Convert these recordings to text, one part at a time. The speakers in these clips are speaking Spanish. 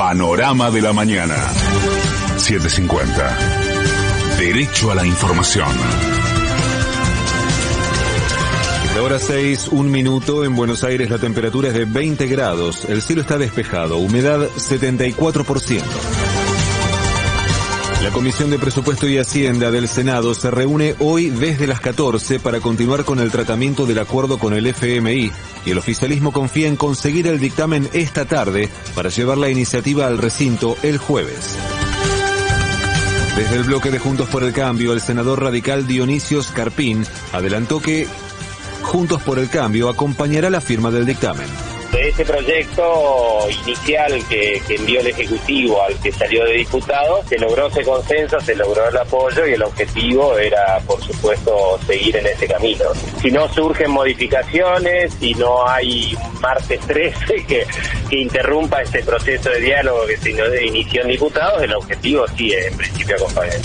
Panorama de la mañana. 750. Derecho a la información. La hora 6, un minuto. En Buenos Aires la temperatura es de 20 grados. El cielo está despejado. Humedad 74%. La Comisión de Presupuesto y Hacienda del Senado se reúne hoy desde las 14 para continuar con el tratamiento del acuerdo con el FMI y el oficialismo confía en conseguir el dictamen esta tarde para llevar la iniciativa al recinto el jueves. Desde el bloque de Juntos por el Cambio, el senador radical Dionisio Scarpín adelantó que Juntos por el Cambio acompañará la firma del dictamen ese proyecto inicial que, envió el Ejecutivo al que salió de diputado, se logró ese consenso, se logró el apoyo y el objetivo era, por supuesto, seguir en ese camino. Si no surgen modificaciones, si no hay un martes 13 que, que interrumpa este proceso de diálogo que se inició en diputados, el objetivo sí es en principio acompañar.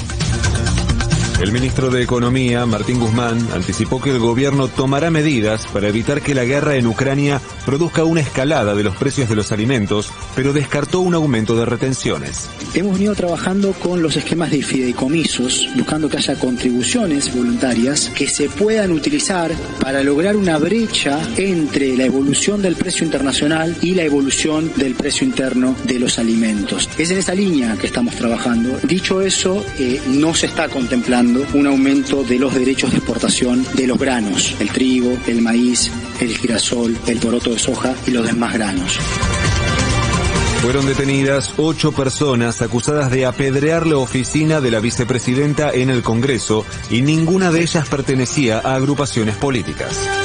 El ministro de Economía, Martín Guzmán, anticipó que el gobierno tomará medidas para evitar que la guerra en Ucrania produzca una escalada de los precios de los alimentos, pero descartó un aumento de retenciones. Hemos venido trabajando con los esquemas de fideicomisos, buscando que haya contribuciones voluntarias que se puedan utilizar para lograr una brecha entre la evolución del precio internacional y la evolución del precio interno de los alimentos. Es en esa línea que estamos trabajando. Dicho eso, eh, no se está contemplando un aumento de los derechos de exportación de los granos, el trigo, el maíz, el girasol, el poroto de soja y los demás granos. Fueron detenidas ocho personas acusadas de apedrear la oficina de la vicepresidenta en el Congreso y ninguna de ellas pertenecía a agrupaciones políticas.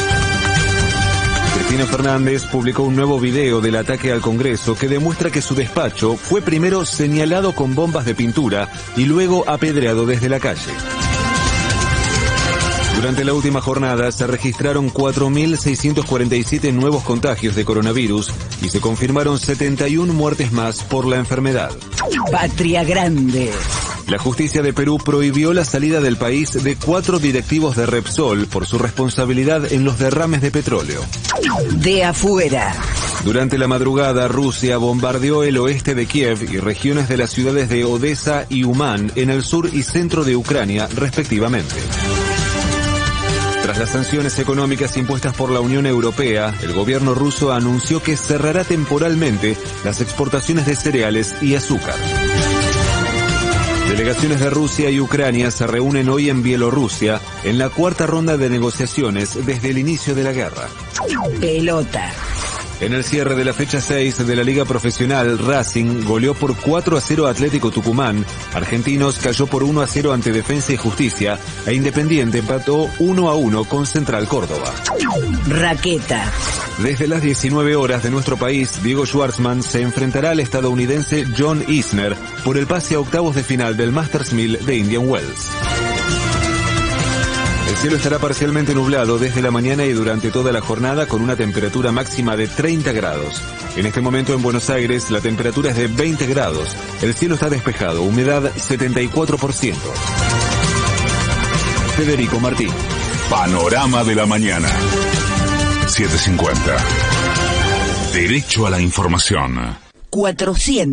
Cristina Fernández publicó un nuevo video del ataque al Congreso que demuestra que su despacho fue primero señalado con bombas de pintura y luego apedreado desde la calle. Durante la última jornada se registraron 4.647 nuevos contagios de coronavirus y se confirmaron 71 muertes más por la enfermedad. Patria Grande. La justicia de Perú prohibió la salida del país de cuatro directivos de Repsol por su responsabilidad en los derrames de petróleo. De afuera. Durante la madrugada, Rusia bombardeó el oeste de Kiev y regiones de las ciudades de Odessa y Uman en el sur y centro de Ucrania, respectivamente. Tras las sanciones económicas impuestas por la Unión Europea, el gobierno ruso anunció que cerrará temporalmente las exportaciones de cereales y azúcar. Delegaciones de Rusia y Ucrania se reúnen hoy en Bielorrusia en la cuarta ronda de negociaciones desde el inicio de la guerra. Pelota. En el cierre de la fecha 6 de la Liga Profesional, Racing goleó por 4 a 0 Atlético Tucumán, Argentinos cayó por 1 a 0 ante Defensa y Justicia e Independiente empató 1 a 1 con Central Córdoba. Raqueta. Desde las 19 horas de nuestro país, Diego Schwartzman se enfrentará al estadounidense John Isner por el pase a octavos de final del Masters 1000 de Indian Wells. El cielo estará parcialmente nublado desde la mañana y durante toda la jornada con una temperatura máxima de 30 grados. En este momento en Buenos Aires la temperatura es de 20 grados. El cielo está despejado, humedad 74%. Federico Martín. Panorama de la mañana. 750. Derecho a la información. 400.